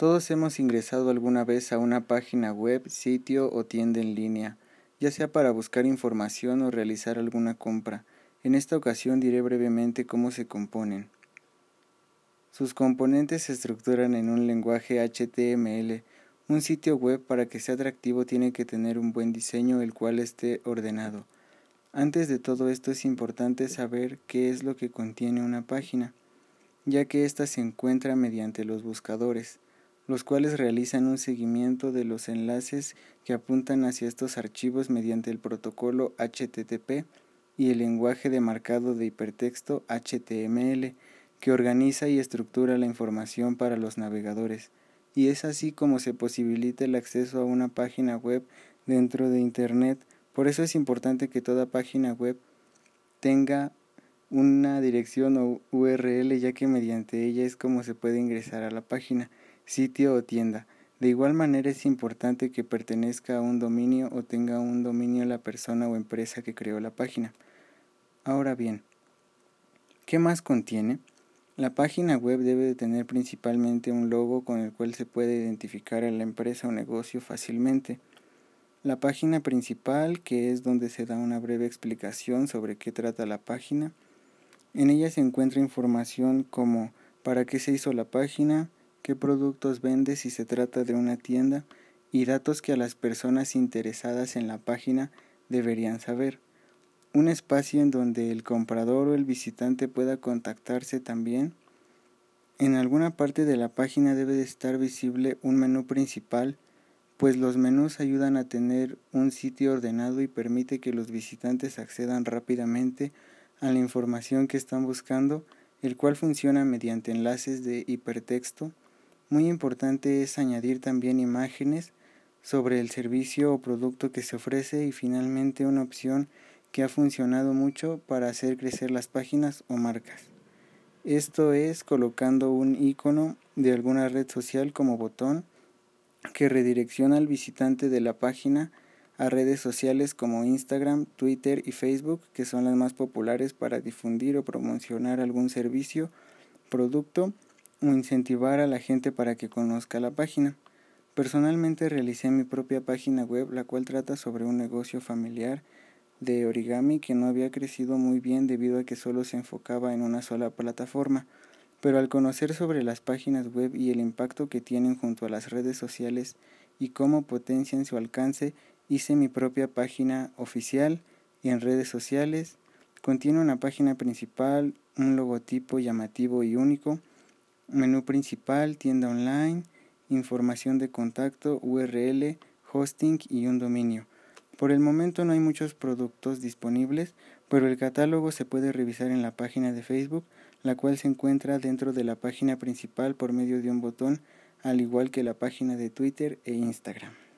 Todos hemos ingresado alguna vez a una página web, sitio o tienda en línea, ya sea para buscar información o realizar alguna compra. En esta ocasión diré brevemente cómo se componen. Sus componentes se estructuran en un lenguaje HTML. Un sitio web para que sea atractivo tiene que tener un buen diseño el cual esté ordenado. Antes de todo esto es importante saber qué es lo que contiene una página, ya que ésta se encuentra mediante los buscadores los cuales realizan un seguimiento de los enlaces que apuntan hacia estos archivos mediante el protocolo HTTP y el lenguaje de marcado de hipertexto HTML, que organiza y estructura la información para los navegadores, y es así como se posibilita el acceso a una página web dentro de Internet. Por eso es importante que toda página web tenga una dirección o URL, ya que mediante ella es como se puede ingresar a la página sitio o tienda. De igual manera es importante que pertenezca a un dominio o tenga un dominio la persona o empresa que creó la página. Ahora bien, ¿qué más contiene? La página web debe de tener principalmente un logo con el cual se puede identificar a la empresa o negocio fácilmente. La página principal, que es donde se da una breve explicación sobre qué trata la página. En ella se encuentra información como para qué se hizo la página, qué productos vende si se trata de una tienda y datos que a las personas interesadas en la página deberían saber. Un espacio en donde el comprador o el visitante pueda contactarse también. En alguna parte de la página debe de estar visible un menú principal, pues los menús ayudan a tener un sitio ordenado y permite que los visitantes accedan rápidamente a la información que están buscando, el cual funciona mediante enlaces de hipertexto muy importante es añadir también imágenes sobre el servicio o producto que se ofrece y finalmente una opción que ha funcionado mucho para hacer crecer las páginas o marcas. Esto es colocando un icono de alguna red social como botón que redirecciona al visitante de la página a redes sociales como Instagram, Twitter y Facebook, que son las más populares para difundir o promocionar algún servicio, producto o incentivar a la gente para que conozca la página. Personalmente realicé mi propia página web, la cual trata sobre un negocio familiar de origami que no había crecido muy bien debido a que solo se enfocaba en una sola plataforma. Pero al conocer sobre las páginas web y el impacto que tienen junto a las redes sociales y cómo potencian su alcance, hice mi propia página oficial y en redes sociales. Contiene una página principal, un logotipo llamativo y único, menú principal, tienda online, información de contacto, URL, hosting y un dominio. Por el momento no hay muchos productos disponibles, pero el catálogo se puede revisar en la página de Facebook, la cual se encuentra dentro de la página principal por medio de un botón, al igual que la página de Twitter e Instagram.